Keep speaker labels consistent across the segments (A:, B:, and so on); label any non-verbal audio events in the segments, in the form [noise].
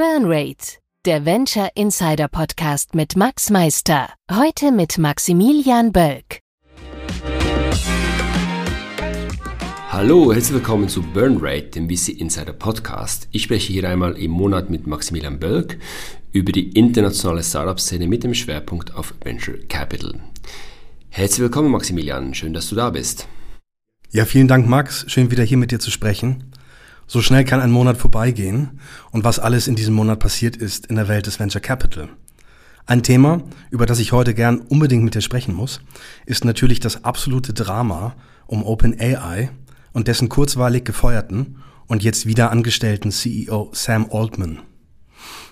A: Burnrate, der Venture Insider Podcast mit Max Meister. Heute mit Maximilian Bölk.
B: Hallo, herzlich willkommen zu Burnrate, dem VC Insider Podcast. Ich spreche hier einmal im Monat mit Maximilian Bölk über die internationale Startup-Szene mit dem Schwerpunkt auf Venture Capital. Herzlich willkommen, Maximilian. Schön, dass du da bist.
C: Ja, vielen Dank, Max. Schön, wieder hier mit dir zu sprechen. So schnell kann ein Monat vorbeigehen und was alles in diesem Monat passiert ist in der Welt des Venture Capital. Ein Thema, über das ich heute gern unbedingt mit dir sprechen muss, ist natürlich das absolute Drama um OpenAI und dessen kurzweilig gefeuerten und jetzt wieder angestellten CEO Sam Altman.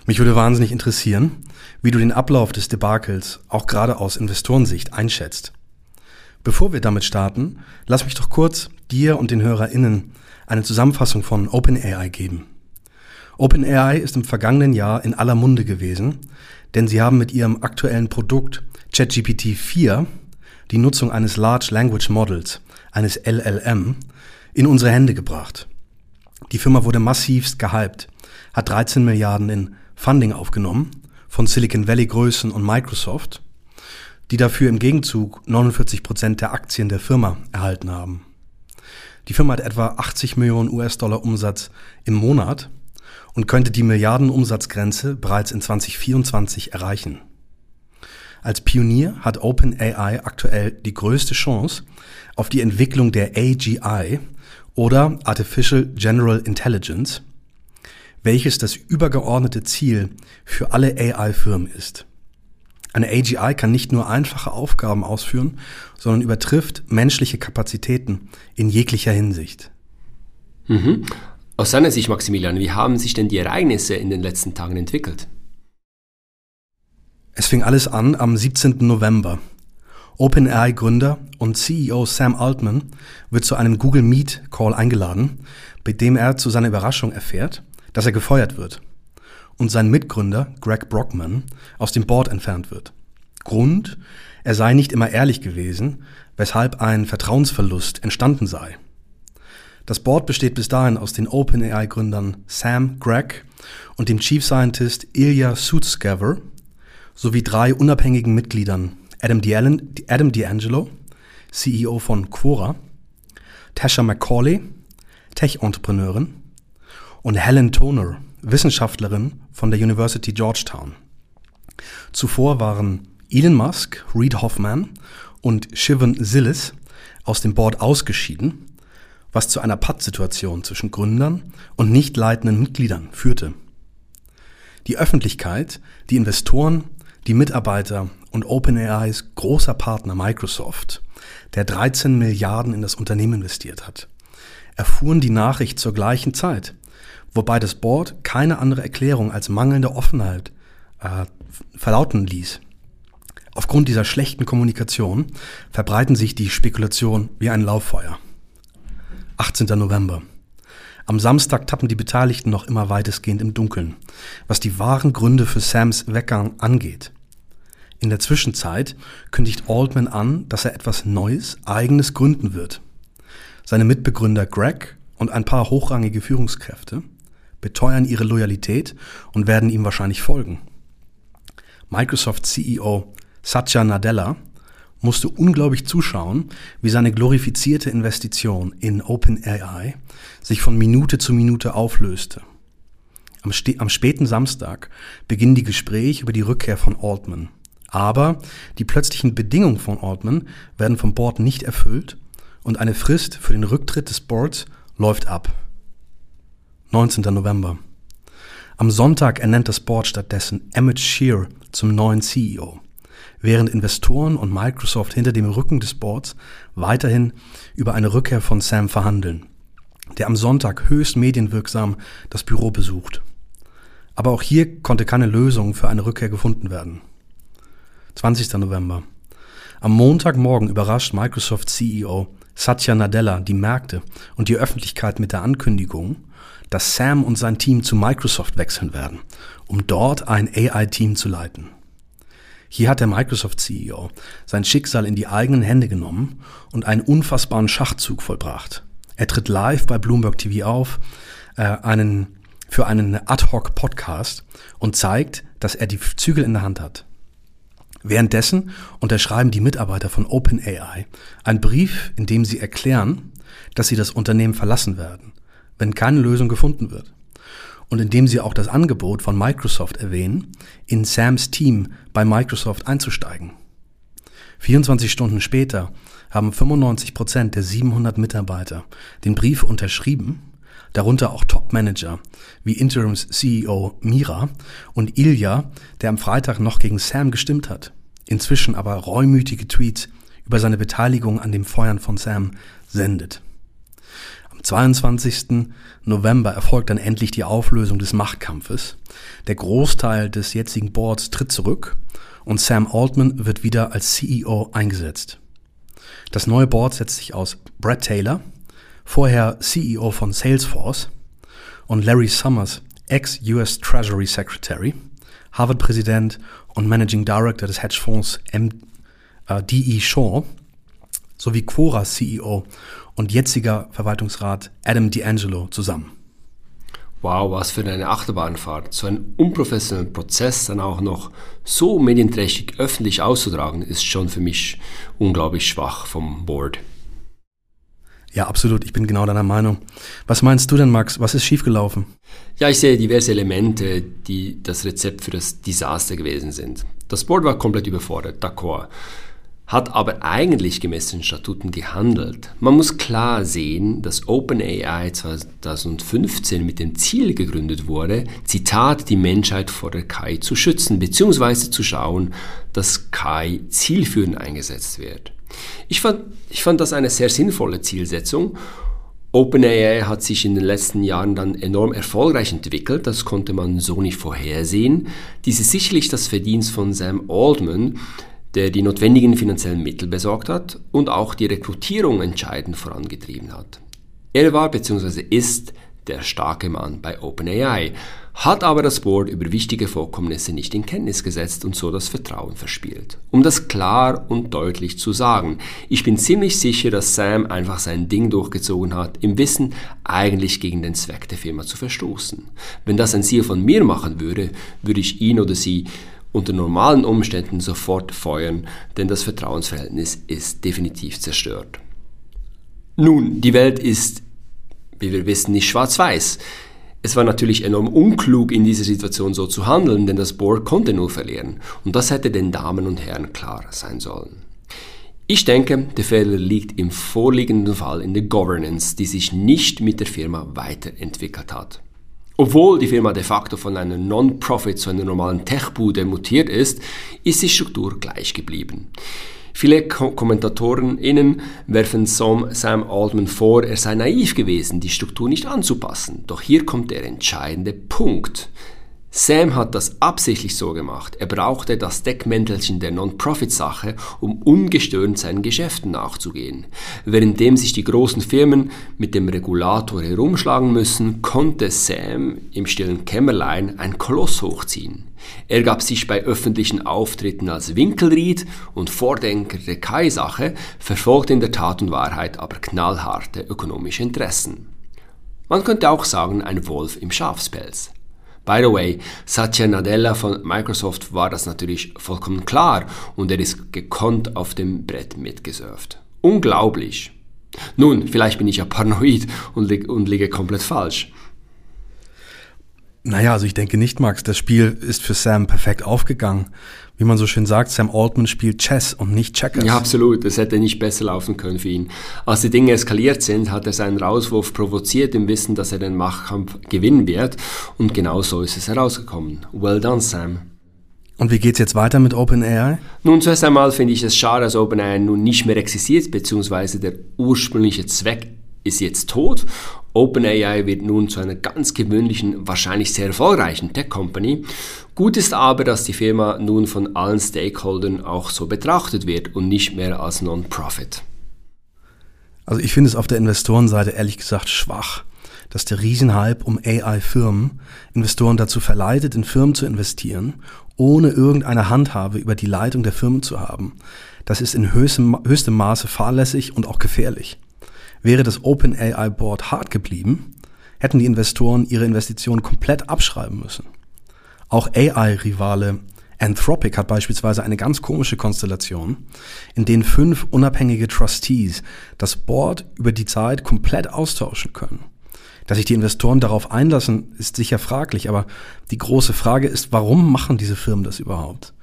C: Mich würde wahnsinnig interessieren, wie du den Ablauf des Debakels auch gerade aus Investorensicht einschätzt. Bevor wir damit starten, lass mich doch kurz dir und den HörerInnen eine Zusammenfassung von OpenAI geben. OpenAI ist im vergangenen Jahr in aller Munde gewesen, denn sie haben mit ihrem aktuellen Produkt ChatGPT 4 die Nutzung eines Large Language Models, eines LLM, in unsere Hände gebracht. Die Firma wurde massivst gehypt, hat 13 Milliarden in Funding aufgenommen von Silicon Valley Größen und Microsoft, die dafür im Gegenzug 49 Prozent der Aktien der Firma erhalten haben. Die Firma hat etwa 80 Millionen US-Dollar Umsatz im Monat und könnte die Milliardenumsatzgrenze bereits in 2024 erreichen. Als Pionier hat OpenAI aktuell die größte Chance auf die Entwicklung der AGI oder Artificial General Intelligence, welches das übergeordnete Ziel für alle AI-Firmen ist. Eine AGI kann nicht nur einfache Aufgaben ausführen, sondern übertrifft menschliche Kapazitäten in jeglicher Hinsicht.
B: Mhm. Aus seiner Sicht, Maximilian, wie haben sich denn die Ereignisse in den letzten Tagen entwickelt?
C: Es fing alles an am 17. November. OpenAI-Gründer und CEO Sam Altman wird zu einem Google Meet Call eingeladen, bei dem er zu seiner Überraschung erfährt, dass er gefeuert wird und sein Mitgründer Greg Brockman aus dem Board entfernt wird. Grund, er sei nicht immer ehrlich gewesen, weshalb ein Vertrauensverlust entstanden sei. Das Board besteht bis dahin aus den OpenAI-Gründern Sam Greg und dem Chief Scientist Ilya Sutskever sowie drei unabhängigen Mitgliedern Adam D'Angelo, CEO von Quora, Tasha McCauley, Tech-Entrepreneurin und Helen Toner, Wissenschaftlerin von der University Georgetown. Zuvor waren Elon Musk, Reid Hoffman und Shivan Zillis aus dem Board ausgeschieden, was zu einer Pattsituation zwischen Gründern und nicht leitenden Mitgliedern führte. Die Öffentlichkeit, die Investoren, die Mitarbeiter und OpenAIs großer Partner Microsoft, der 13 Milliarden in das Unternehmen investiert hat, erfuhren die Nachricht zur gleichen Zeit wobei das Board keine andere Erklärung als mangelnde Offenheit äh, verlauten ließ. Aufgrund dieser schlechten Kommunikation verbreiten sich die Spekulationen wie ein Lauffeuer. 18. November. Am Samstag tappen die Beteiligten noch immer weitestgehend im Dunkeln, was die wahren Gründe für Sams Weggang angeht. In der Zwischenzeit kündigt Altman an, dass er etwas Neues, Eigenes gründen wird. Seine Mitbegründer Greg und ein paar hochrangige Führungskräfte beteuern ihre Loyalität und werden ihm wahrscheinlich folgen. Microsoft CEO Satya Nadella musste unglaublich zuschauen, wie seine glorifizierte Investition in OpenAI sich von Minute zu Minute auflöste. Am, am, späten Samstag beginnen die Gespräche über die Rückkehr von Altman. Aber die plötzlichen Bedingungen von Altman werden vom Board nicht erfüllt und eine Frist für den Rücktritt des Boards läuft ab. 19. November. Am Sonntag ernennt das Board stattdessen Emmett Shear zum neuen CEO, während Investoren und Microsoft hinter dem Rücken des Boards weiterhin über eine Rückkehr von Sam verhandeln, der am Sonntag höchst medienwirksam das Büro besucht. Aber auch hier konnte keine Lösung für eine Rückkehr gefunden werden. 20. November. Am Montagmorgen überrascht Microsoft CEO Satya Nadella die Märkte und die Öffentlichkeit mit der Ankündigung, dass Sam und sein Team zu Microsoft wechseln werden, um dort ein AI-Team zu leiten. Hier hat der Microsoft-CEO sein Schicksal in die eigenen Hände genommen und einen unfassbaren Schachzug vollbracht. Er tritt live bei Bloomberg TV auf, äh, einen für einen Ad-Hoc-Podcast und zeigt, dass er die Zügel in der Hand hat. Währenddessen unterschreiben die Mitarbeiter von OpenAI einen Brief, in dem sie erklären, dass sie das Unternehmen verlassen werden, wenn keine Lösung gefunden wird. Und indem sie auch das Angebot von Microsoft erwähnen, in Sams Team bei Microsoft einzusteigen. 24 Stunden später haben 95 Prozent der 700 Mitarbeiter den Brief unterschrieben, darunter auch Top-Manager wie Interims-CEO Mira und Ilya, der am Freitag noch gegen Sam gestimmt hat, inzwischen aber reumütige Tweets über seine Beteiligung an dem Feuern von Sam sendet. Am 22. November erfolgt dann endlich die Auflösung des Machtkampfes. Der Großteil des jetzigen Boards tritt zurück und Sam Altman wird wieder als CEO eingesetzt. Das neue Board setzt sich aus Brad Taylor, vorher CEO von Salesforce, und Larry Summers, ex-US Treasury Secretary, Harvard-Präsident und Managing Director des Hedgefonds M äh, DE Shaw, sowie Quora CEO und jetziger Verwaltungsrat Adam D'Angelo zusammen.
B: Wow, was für eine Achterbahnfahrt. So einen unprofessionellen Prozess dann auch noch so medienträchtig öffentlich auszutragen, ist schon für mich unglaublich schwach vom Board.
C: Ja, absolut. Ich bin genau deiner Meinung. Was meinst du denn, Max? Was ist schiefgelaufen?
B: Ja, ich sehe diverse Elemente, die das Rezept für das Desaster gewesen sind. Das Board war komplett überfordert, d'accord hat aber eigentlich gemäß den Statuten gehandelt. Man muss klar sehen, dass OpenAI 2015 mit dem Ziel gegründet wurde, Zitat, die Menschheit vor der KI zu schützen, beziehungsweise zu schauen, dass KI zielführend eingesetzt wird. Ich fand, ich fand das eine sehr sinnvolle Zielsetzung OpenAI hat sich in den letzten Jahren dann enorm erfolgreich entwickelt, das konnte man so nicht vorhersehen. Dies ist sicherlich das Verdienst von Sam Altman, der die notwendigen finanziellen Mittel besorgt hat und auch die Rekrutierung entscheidend vorangetrieben hat. Er war bzw. ist der starke Mann bei OpenAI, hat aber das Board über wichtige Vorkommnisse nicht in Kenntnis gesetzt und so das Vertrauen verspielt. Um das klar und deutlich zu sagen, ich bin ziemlich sicher, dass Sam einfach sein Ding durchgezogen hat, im Wissen, eigentlich gegen den Zweck der Firma zu verstoßen. Wenn das ein CEO von mir machen würde, würde ich ihn oder sie unter normalen Umständen sofort feuern, denn das Vertrauensverhältnis ist definitiv zerstört. Nun, die Welt ist, wie wir wissen, nicht schwarz-weiß. Es war natürlich enorm unklug, in dieser Situation so zu handeln, denn das Board konnte nur verlieren. Und das hätte den Damen und Herren klar sein sollen. Ich denke, der Fehler liegt im vorliegenden Fall in der Governance, die sich nicht mit der Firma weiterentwickelt hat. Obwohl die Firma de facto von einer Non-Profit zu einer normalen Tech-Bude mutiert ist, ist die Struktur gleich geblieben. Viele Ko KommentatorInnen werfen Sam Altman vor, er sei naiv gewesen, die Struktur nicht anzupassen. Doch hier kommt der entscheidende Punkt. Sam hat das absichtlich so gemacht. Er brauchte das Deckmäntelchen der Non-Profit-Sache, um ungestört seinen Geschäften nachzugehen. Währenddem sich die großen Firmen mit dem Regulator herumschlagen müssen, konnte Sam im stillen Kämmerlein ein Koloss hochziehen. Er gab sich bei öffentlichen Auftritten als Winkelried und Vordenker der Kai-Sache, verfolgte in der Tat und Wahrheit aber knallharte ökonomische Interessen. Man könnte auch sagen, ein Wolf im Schafspelz. By the way, Satya Nadella von Microsoft war das natürlich vollkommen klar und er ist gekonnt auf dem Brett mitgesurft. Unglaublich. Nun, vielleicht bin ich ja paranoid und, li und liege komplett falsch.
C: Naja, also ich denke nicht, Max. Das Spiel ist für Sam perfekt aufgegangen. Wie man so schön sagt, Sam Altman spielt Chess und nicht Checkers.
B: Ja, absolut. Es hätte nicht besser laufen können für ihn. Als die Dinge eskaliert sind, hat er seinen Rauswurf provoziert im Wissen, dass er den Machtkampf gewinnen wird. Und genau so ist es herausgekommen. Well done, Sam.
C: Und wie geht's jetzt weiter mit OpenAI?
B: Nun, zuerst einmal finde ich es schade, dass OpenAI nun nicht mehr existiert, beziehungsweise der ursprüngliche Zweck ist jetzt tot. OpenAI wird nun zu einer ganz gewöhnlichen, wahrscheinlich sehr erfolgreichen Tech-Company. Gut ist aber, dass die Firma nun von allen Stakeholdern auch so betrachtet wird und nicht mehr als Non-Profit.
C: Also ich finde es auf der Investorenseite ehrlich gesagt schwach, dass der Riesenhype um AI-Firmen Investoren dazu verleitet, in Firmen zu investieren, ohne irgendeine Handhabe über die Leitung der Firmen zu haben. Das ist in höchstem, höchstem Maße fahrlässig und auch gefährlich. Wäre das OpenAI Board hart geblieben, hätten die Investoren ihre Investitionen komplett abschreiben müssen. Auch AI-Rivale Anthropic hat beispielsweise eine ganz komische Konstellation, in denen fünf unabhängige Trustees das Board über die Zeit komplett austauschen können. Dass sich die Investoren darauf einlassen, ist sicher fraglich, aber die große Frage ist, warum machen diese Firmen das überhaupt?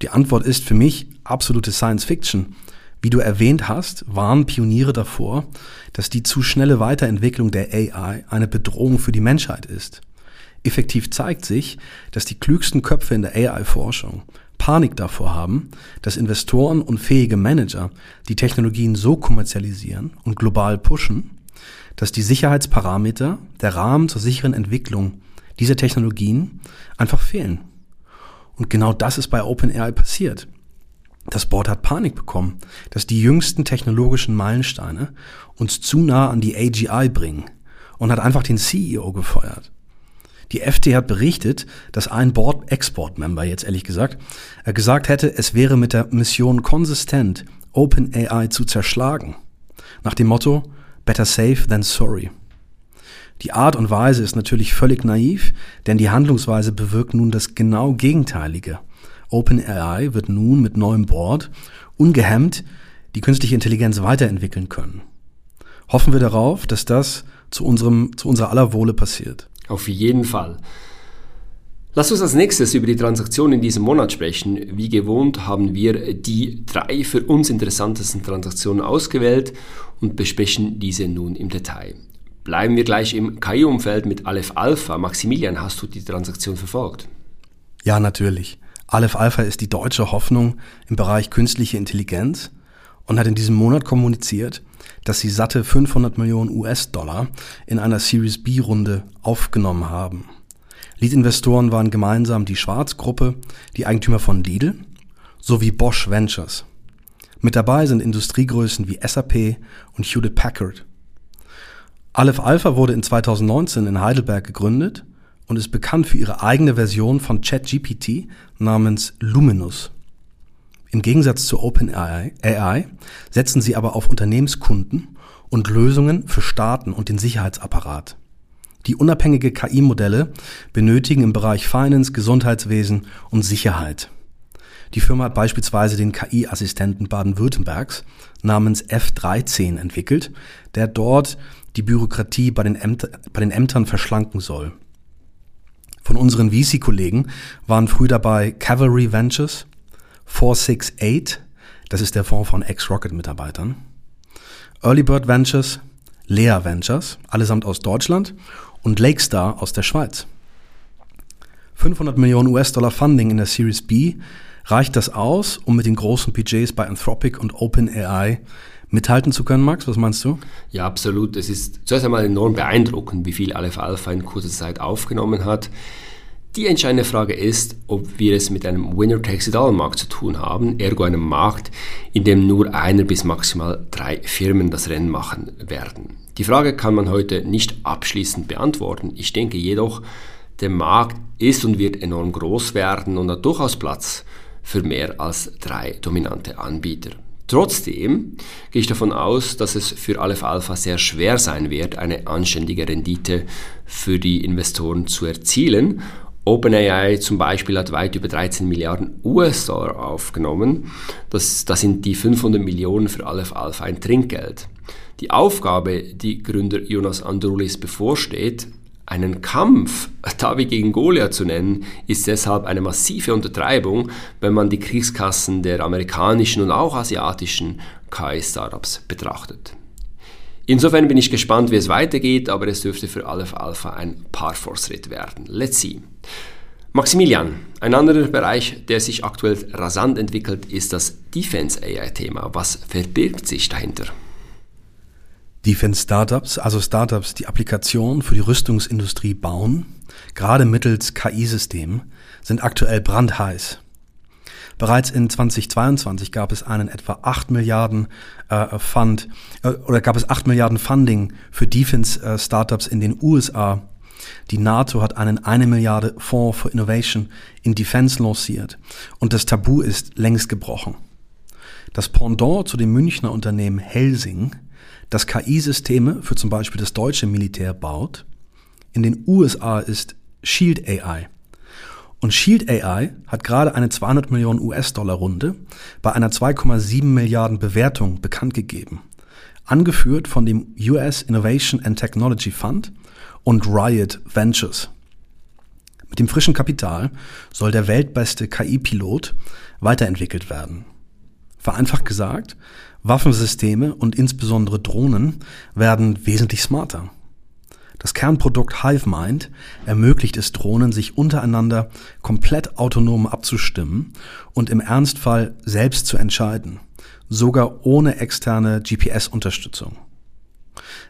C: Die Antwort ist für mich absolute Science Fiction. Wie du erwähnt hast, waren Pioniere davor, dass die zu schnelle Weiterentwicklung der AI eine Bedrohung für die Menschheit ist. Effektiv zeigt sich, dass die klügsten Köpfe in der AI-Forschung Panik davor haben, dass Investoren und fähige Manager die Technologien so kommerzialisieren und global pushen, dass die Sicherheitsparameter, der Rahmen zur sicheren Entwicklung dieser Technologien einfach fehlen. Und genau das ist bei OpenAI passiert. Das Board hat Panik bekommen, dass die jüngsten technologischen Meilensteine uns zu nah an die AGI bringen und hat einfach den CEO gefeuert. Die FT hat berichtet, dass ein Board-Export-Member, jetzt ehrlich gesagt, äh, gesagt hätte, es wäre mit der Mission konsistent, OpenAI zu zerschlagen. Nach dem Motto, better safe than sorry. Die Art und Weise ist natürlich völlig naiv, denn die Handlungsweise bewirkt nun das genau Gegenteilige. OpenAI wird nun mit neuem Board ungehemmt die künstliche Intelligenz weiterentwickeln können. Hoffen wir darauf, dass das zu unserem, zu unserer aller Wohle passiert.
B: Auf jeden Fall. Lass uns als nächstes über die Transaktion in diesem Monat sprechen. Wie gewohnt haben wir die drei für uns interessantesten Transaktionen ausgewählt und besprechen diese nun im Detail. Bleiben wir gleich im KI-Umfeld mit Aleph Alpha. Maximilian, hast du die Transaktion verfolgt?
C: Ja, natürlich. Aleph Alpha ist die deutsche Hoffnung im Bereich künstliche Intelligenz und hat in diesem Monat kommuniziert, dass sie satte 500 Millionen US-Dollar in einer Series B-Runde aufgenommen haben. Lead-Investoren waren gemeinsam die Schwarz-Gruppe, die Eigentümer von Lidl, sowie Bosch Ventures. Mit dabei sind Industriegrößen wie SAP und Hewlett Packard. Aleph Alpha wurde in 2019 in Heidelberg gegründet und ist bekannt für ihre eigene Version von ChatGPT namens Luminous. Im Gegensatz zu OpenAI AI setzen sie aber auf Unternehmenskunden und Lösungen für Staaten und den Sicherheitsapparat. Die unabhängige KI-Modelle benötigen im Bereich Finance, Gesundheitswesen und Sicherheit. Die Firma hat beispielsweise den KI-Assistenten Baden-Württembergs namens F13 entwickelt, der dort die Bürokratie bei den, Ämter, bei den Ämtern verschlanken soll. Von unseren VC-Kollegen waren früh dabei Cavalry Ventures, 468, das ist der Fonds von Ex-Rocket-Mitarbeitern. Early Bird Ventures, Lea Ventures, allesamt aus Deutschland und Lakestar aus der Schweiz. 500 Millionen US-Dollar Funding in der Series B reicht das aus, um mit den großen Budgets bei Anthropic und OpenAI mithalten zu können, Max? Was meinst du?
B: Ja, absolut. Es ist zuerst einmal enorm beeindruckend, wie viel Aleph Alpha in kurzer Zeit aufgenommen hat. Die entscheidende Frage ist, ob wir es mit einem Winner-Takes-it-all-Markt zu tun haben, ergo einem Markt, in dem nur einer bis maximal drei Firmen das Rennen machen werden. Die Frage kann man heute nicht abschließend beantworten. Ich denke jedoch, der Markt ist und wird enorm groß werden und hat durchaus Platz für mehr als drei dominante Anbieter. Trotzdem gehe ich davon aus, dass es für Aleph Alpha sehr schwer sein wird, eine anständige Rendite für die Investoren zu erzielen OpenAI zum Beispiel hat weit über 13 Milliarden US-Dollar aufgenommen. Das, das sind die 500 Millionen für Aleph Alpha ein Trinkgeld. Die Aufgabe, die Gründer Jonas Androulis bevorsteht, einen Kampf David gegen Goliath zu nennen, ist deshalb eine massive Untertreibung, wenn man die Kriegskassen der amerikanischen und auch asiatischen KI-Startups betrachtet. Insofern bin ich gespannt, wie es weitergeht, aber es dürfte für Aleph Alpha ein Parforce-Ritt werden. Let's see. Maximilian, ein anderer Bereich, der sich aktuell rasant entwickelt, ist das Defense AI-Thema. Was verbirgt sich dahinter?
C: Defense Startups, also Startups, die Applikationen für die Rüstungsindustrie bauen, gerade mittels KI-Systemen, sind aktuell brandheiß. Bereits in 2022 gab es einen etwa 8 Milliarden äh, Fund äh, oder gab es 8 Milliarden Funding für Defense äh, Startups in den USA. Die NATO hat einen eine Milliarde Fonds for Innovation in Defense lanciert und das Tabu ist längst gebrochen. Das Pendant zu dem Münchner Unternehmen Helsing, das KI-Systeme für zum Beispiel das deutsche Militär baut, in den USA ist Shield AI. Und Shield AI hat gerade eine 200 Millionen US-Dollar Runde bei einer 2,7 Milliarden Bewertung bekannt gegeben. Angeführt von dem US Innovation and Technology Fund und Riot Ventures. Mit dem frischen Kapital soll der weltbeste KI-Pilot weiterentwickelt werden. Vereinfacht gesagt, Waffensysteme und insbesondere Drohnen werden wesentlich smarter. Das Kernprodukt HiveMind ermöglicht es Drohnen, sich untereinander komplett autonom abzustimmen und im Ernstfall selbst zu entscheiden, sogar ohne externe GPS-Unterstützung.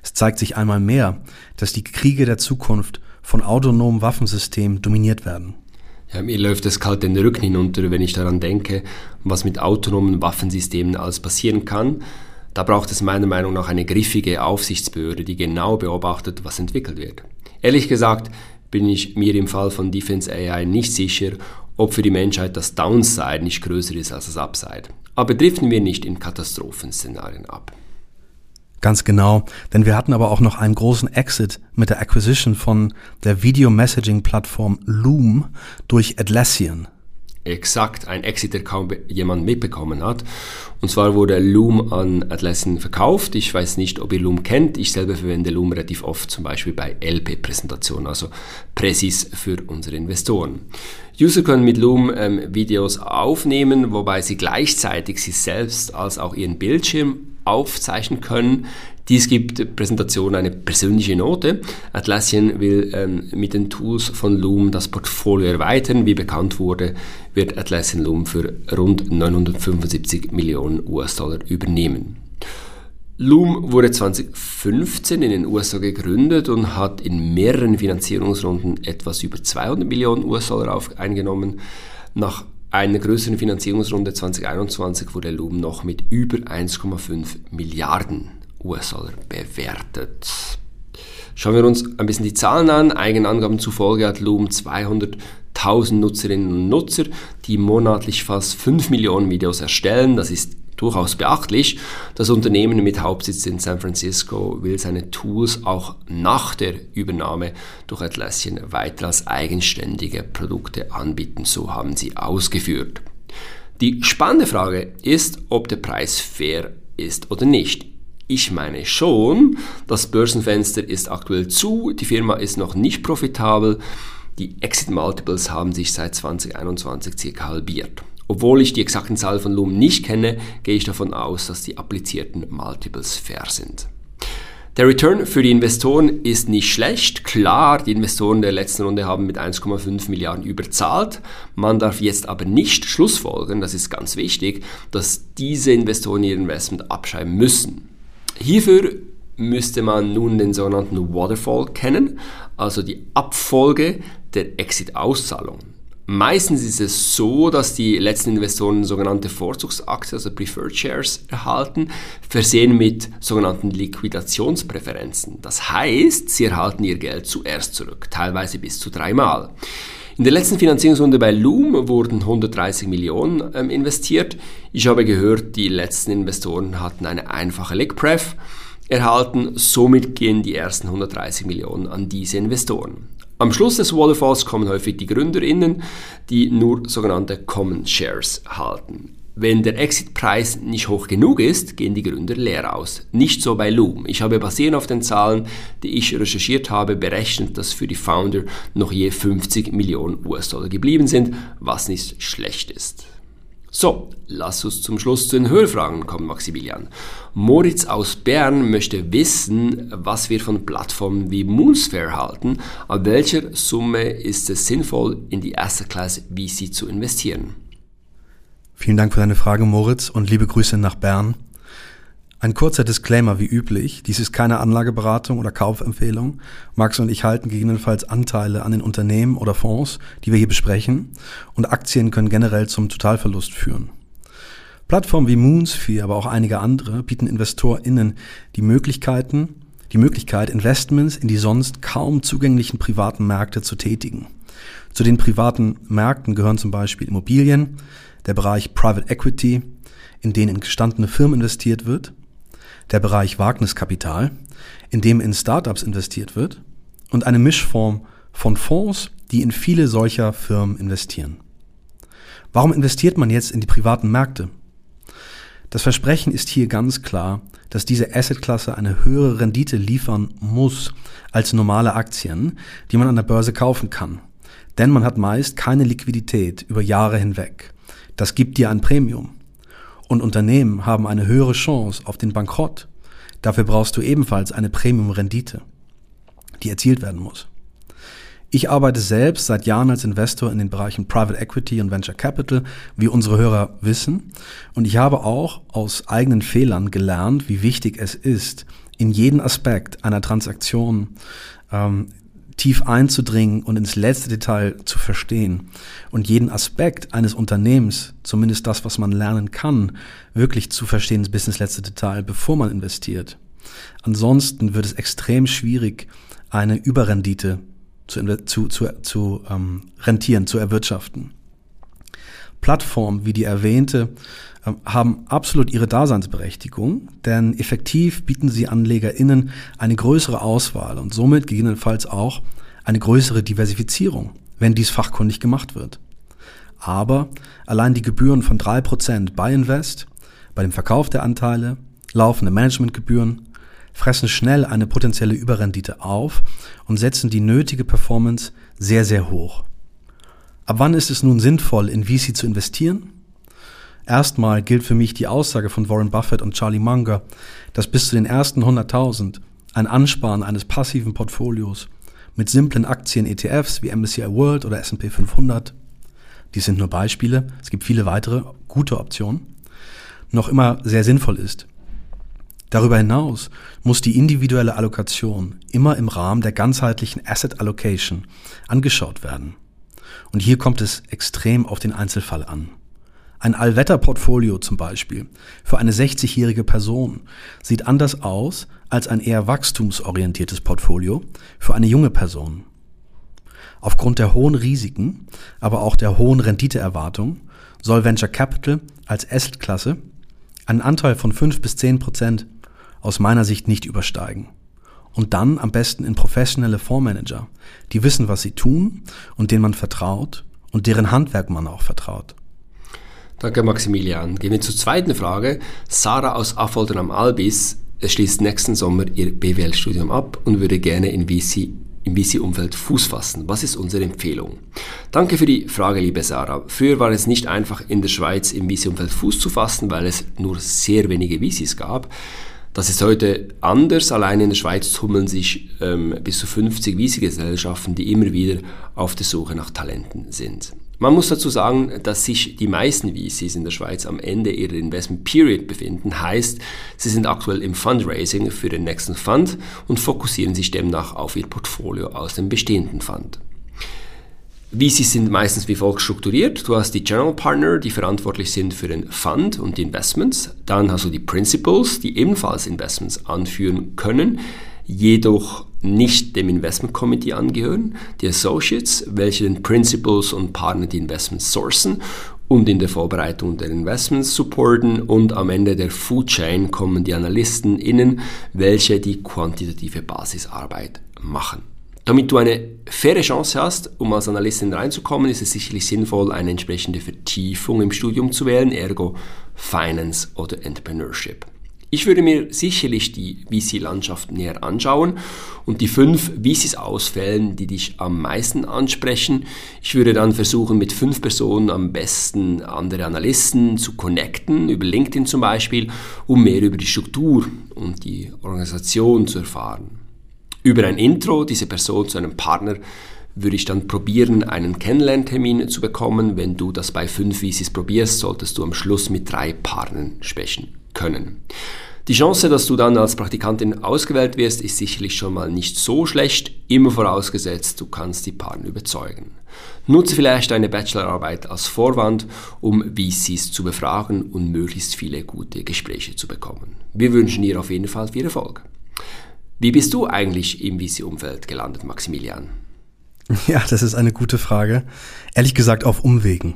C: Es zeigt sich einmal mehr, dass die Kriege der Zukunft von autonomen Waffensystemen dominiert werden.
B: Ja, mir läuft es kalt den Rücken hinunter, wenn ich daran denke, was mit autonomen Waffensystemen alles passieren kann. Da braucht es meiner Meinung nach eine griffige Aufsichtsbehörde, die genau beobachtet, was entwickelt wird. Ehrlich gesagt bin ich mir im Fall von Defense AI nicht sicher, ob für die Menschheit das Downside nicht größer ist als das Upside. Aber driften wir nicht in Katastrophenszenarien ab.
C: Ganz genau, denn wir hatten aber auch noch einen großen Exit mit der Acquisition von der Video Messaging Plattform Loom durch Atlassian.
B: Exakt, ein Exit, der kaum jemand mitbekommen hat. Und zwar wurde Loom an Atlassian verkauft. Ich weiß nicht, ob ihr Loom kennt. Ich selber verwende Loom relativ oft, zum Beispiel bei LP-Präsentationen, also Präsis für unsere Investoren. User können mit Loom ähm, Videos aufnehmen, wobei sie gleichzeitig sich selbst als auch ihren Bildschirm aufzeichnen können. Dies gibt Präsentation eine persönliche Note. Atlassian will ähm, mit den Tools von Loom das Portfolio erweitern. Wie bekannt wurde, wird Atlassian Loom für rund 975 Millionen US-Dollar übernehmen. Loom wurde 2015 in den USA gegründet und hat in mehreren Finanzierungsrunden etwas über 200 Millionen US-Dollar eingenommen. Nach einer größeren Finanzierungsrunde 2021 wurde Loom noch mit über 1,5 Milliarden US-Dollar bewertet. Schauen wir uns ein bisschen die Zahlen an. Eigenangaben zufolge hat Loom 200.000 Nutzerinnen und Nutzer, die monatlich fast 5 Millionen Videos erstellen. Das ist durchaus beachtlich. Das Unternehmen mit Hauptsitz in San Francisco will seine Tools auch nach der Übernahme durch Atlassian weiter als eigenständige Produkte anbieten. So haben sie ausgeführt. Die spannende Frage ist, ob der Preis fair ist oder nicht. Ich meine schon, das Börsenfenster ist aktuell zu, die Firma ist noch nicht profitabel, die Exit Multiples haben sich seit 2021 circa halbiert. Obwohl ich die exakten Zahlen von Loom nicht kenne, gehe ich davon aus, dass die applizierten Multiples fair sind. Der Return für die Investoren ist nicht schlecht. Klar, die Investoren der letzten Runde haben mit 1,5 Milliarden überzahlt. Man darf jetzt aber nicht schlussfolgern, das ist ganz wichtig, dass diese Investoren ihr Investment abschreiben müssen. Hierfür müsste man nun den sogenannten Waterfall kennen, also die Abfolge der Exit-Auszahlungen. Meistens ist es so, dass die letzten Investoren sogenannte Vorzugsaktien, also Preferred Shares, erhalten, versehen mit sogenannten Liquidationspräferenzen. Das heißt, sie erhalten ihr Geld zuerst zurück, teilweise bis zu dreimal. In der letzten Finanzierungsrunde bei Loom wurden 130 Millionen ähm, investiert. Ich habe gehört, die letzten Investoren hatten eine einfache Lickpref erhalten. Somit gehen die ersten 130 Millionen an diese Investoren. Am Schluss des Waterfalls kommen häufig die GründerInnen, die nur sogenannte Common Shares halten. Wenn der Exit-Preis nicht hoch genug ist, gehen die Gründer leer aus. Nicht so bei Loom. Ich habe basierend auf den Zahlen, die ich recherchiert habe, berechnet, dass für die Founder noch je 50 Millionen US-Dollar geblieben sind, was nicht schlecht ist. So, lass uns zum Schluss zu den Hörfragen kommen, Maximilian. Moritz aus Bern möchte wissen, was wir von Plattformen wie Moonsphere halten. Ab welcher Summe ist es sinnvoll, in die Asset Class VC zu investieren?
C: Vielen Dank für deine Frage, Moritz, und liebe Grüße nach Bern. Ein kurzer Disclaimer wie üblich. Dies ist keine Anlageberatung oder Kaufempfehlung. Max und ich halten gegebenenfalls Anteile an den Unternehmen oder Fonds, die wir hier besprechen. Und Aktien können generell zum Totalverlust führen. Plattformen wie Moonsphere, aber auch einige andere bieten InvestorInnen die Möglichkeiten, die Möglichkeit, Investments in die sonst kaum zugänglichen privaten Märkte zu tätigen. Zu den privaten Märkten gehören zum Beispiel Immobilien, der Bereich Private Equity, in den in gestandene Firmen investiert wird, der Bereich Wagniskapital, in dem in Startups investiert wird, und eine Mischform von Fonds, die in viele solcher Firmen investieren. Warum investiert man jetzt in die privaten Märkte? Das Versprechen ist hier ganz klar, dass diese Assetklasse eine höhere Rendite liefern muss als normale Aktien, die man an der Börse kaufen kann. Denn man hat meist keine Liquidität über Jahre hinweg. Das gibt dir ein Premium. Und Unternehmen haben eine höhere Chance auf den Bankrott. Dafür brauchst du ebenfalls eine Premium-Rendite, die erzielt werden muss. Ich arbeite selbst seit Jahren als Investor in den Bereichen Private Equity und Venture Capital, wie unsere Hörer wissen. Und ich habe auch aus eigenen Fehlern gelernt, wie wichtig es ist, in jeden Aspekt einer Transaktion ähm, tief einzudringen und ins letzte Detail zu verstehen und jeden Aspekt eines Unternehmens, zumindest das, was man lernen kann, wirklich zu verstehen bis ins letzte Detail, bevor man investiert. Ansonsten wird es extrem schwierig, eine Überrendite zu, zu, zu, zu ähm, rentieren, zu erwirtschaften. Plattformen wie die erwähnte ähm, haben absolut ihre Daseinsberechtigung, denn effektiv bieten sie AnlegerInnen eine größere Auswahl und somit gegebenenfalls auch eine größere Diversifizierung, wenn dies fachkundig gemacht wird. Aber allein die Gebühren von drei Prozent bei Invest, bei dem Verkauf der Anteile, laufende Managementgebühren, fressen schnell eine potenzielle Überrendite auf und setzen die nötige Performance sehr, sehr hoch. Ab wann ist es nun sinnvoll, in VC zu investieren? Erstmal gilt für mich die Aussage von Warren Buffett und Charlie Munger, dass bis zu den ersten 100.000 ein Ansparen eines passiven Portfolios mit simplen Aktien-ETFs wie MSCI World oder S&P 500, dies sind nur Beispiele, es gibt viele weitere gute Optionen, noch immer sehr sinnvoll ist. Darüber hinaus muss die individuelle Allokation immer im Rahmen der ganzheitlichen Asset Allocation angeschaut werden. Und hier kommt es extrem auf den Einzelfall an. Ein Allwetterportfolio zum Beispiel für eine 60-jährige Person sieht anders aus als ein eher wachstumsorientiertes Portfolio für eine junge Person. Aufgrund der hohen Risiken, aber auch der hohen Renditeerwartung soll Venture Capital als Assetklasse einen Anteil von 5 bis 10 Prozent aus meiner Sicht nicht übersteigen. Und dann am besten in professionelle Fondsmanager, die wissen, was sie tun und denen man vertraut und deren Handwerk man auch vertraut.
B: Danke, Maximilian. Gehen wir zur zweiten Frage. Sarah aus Affoltern am Albis schließt nächsten Sommer ihr BWL-Studium ab und würde gerne in VC, im VC-Umfeld Fuß fassen. Was ist unsere Empfehlung? Danke für die Frage, liebe Sarah. Früher war es nicht einfach, in der Schweiz im VC-Umfeld Fuß zu fassen, weil es nur sehr wenige VCs gab. Das ist heute anders. Allein in der Schweiz tummeln sich ähm, bis zu 50 Wiese-Gesellschaften, die immer wieder auf der Suche nach Talenten sind. Man muss dazu sagen, dass sich die meisten VCs in der Schweiz am Ende ihrer Investment Period befinden. Heißt, sie sind aktuell im Fundraising für den nächsten Fund und fokussieren sich demnach auf ihr Portfolio aus dem bestehenden Fund. VCs sind meistens wie folgt strukturiert. Du hast die General Partner, die verantwortlich sind für den Fund und die Investments. Dann hast du die Principals, die ebenfalls Investments anführen können, jedoch nicht dem Investment Committee angehören. Die Associates, welche den Principals und Partner die Investments sourcen und in der Vorbereitung der Investments supporten und am Ende der Food Chain kommen die Analysten innen, welche die quantitative Basisarbeit machen. Damit du eine faire Chance hast, um als Analystin reinzukommen, ist es sicherlich sinnvoll, eine entsprechende Vertiefung im Studium zu wählen, ergo Finance oder Entrepreneurship. Ich würde mir sicherlich die VC-Landschaft näher anschauen und die fünf VCs auswählen, die dich am meisten ansprechen. Ich würde dann versuchen, mit fünf Personen am besten andere Analysten zu connecten, über LinkedIn zum Beispiel, um mehr über die Struktur und die Organisation zu erfahren über ein Intro diese Person zu einem Partner würde ich dann probieren, einen Kennenlerntermin zu bekommen. Wenn du das bei fünf VCs probierst, solltest du am Schluss mit drei Partnern sprechen können. Die Chance, dass du dann als Praktikantin ausgewählt wirst, ist sicherlich schon mal nicht so schlecht, immer vorausgesetzt, du kannst die Partner überzeugen. Nutze vielleicht deine Bachelorarbeit als Vorwand, um VCs zu befragen und möglichst viele gute Gespräche zu bekommen. Wir wünschen dir auf jeden Fall viel Erfolg. Wie bist du eigentlich im VC-Umfeld gelandet, Maximilian? [laughs]
C: Ja, das ist eine gute Frage. Ehrlich gesagt auf Umwegen.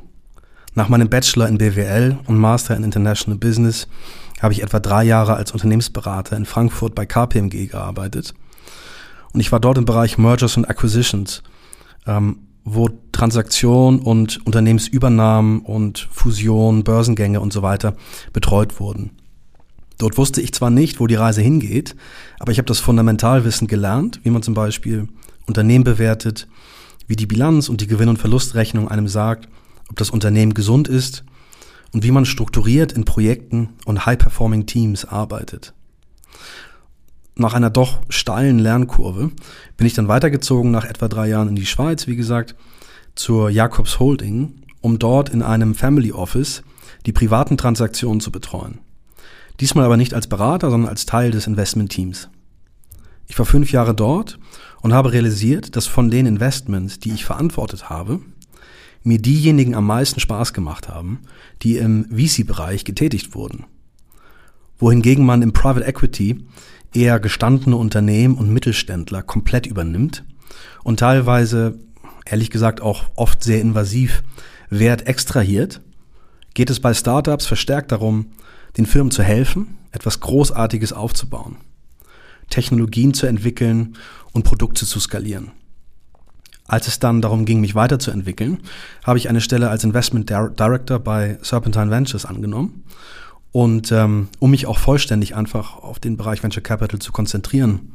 C: Nach meinem Bachelor in BWL und Master in International Business habe ich etwa drei Jahre als Unternehmensberater in Frankfurt bei KPMG gearbeitet. Und ich war dort im Bereich Mergers und Acquisitions, ähm, wo Transaktionen und Unternehmensübernahmen und Fusionen, Börsengänge und so weiter betreut wurden. Dort wusste ich zwar nicht, wo die Reise hingeht, aber ich habe das Fundamentalwissen gelernt, wie man zum Beispiel Unternehmen bewertet, wie die Bilanz und die Gewinn- und Verlustrechnung einem sagt, ob das Unternehmen gesund ist und wie man strukturiert in Projekten und High-Performing Teams arbeitet. Nach einer doch steilen Lernkurve bin ich dann weitergezogen nach etwa drei Jahren in die Schweiz, wie gesagt, zur Jacobs Holding, um dort in einem Family Office die privaten Transaktionen zu betreuen. Diesmal aber nicht als Berater, sondern als Teil des Investmentteams. Ich war fünf Jahre dort und habe realisiert, dass von den Investments, die ich verantwortet habe, mir diejenigen am meisten Spaß gemacht haben, die im VC-Bereich getätigt wurden. Wohingegen man im Private Equity eher gestandene Unternehmen und Mittelständler komplett übernimmt und teilweise, ehrlich gesagt, auch oft sehr invasiv Wert extrahiert, geht es bei Startups verstärkt darum, den Firmen zu helfen, etwas Großartiges aufzubauen, Technologien zu entwickeln und Produkte zu skalieren. Als es dann darum ging, mich weiterzuentwickeln, habe ich eine Stelle als Investment Director bei Serpentine Ventures angenommen. Und ähm, um mich auch vollständig einfach auf den Bereich Venture Capital zu konzentrieren.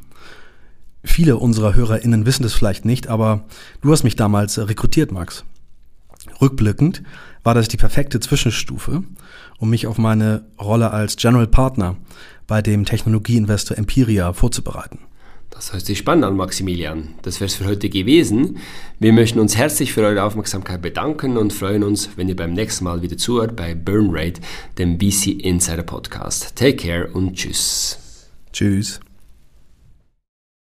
C: Viele unserer HörerInnen wissen das vielleicht nicht, aber du hast mich damals rekrutiert, Max. Rückblickend war das die perfekte Zwischenstufe, um mich auf meine Rolle als General Partner bei dem Technologieinvestor Empiria vorzubereiten.
B: Das hört sich spannend an, Maximilian. Das wäre es für heute gewesen. Wir möchten uns herzlich für eure Aufmerksamkeit bedanken und freuen uns, wenn ihr beim nächsten Mal wieder zuhört bei Burn Rate, dem BC Insider Podcast. Take care und tschüss.
C: Tschüss.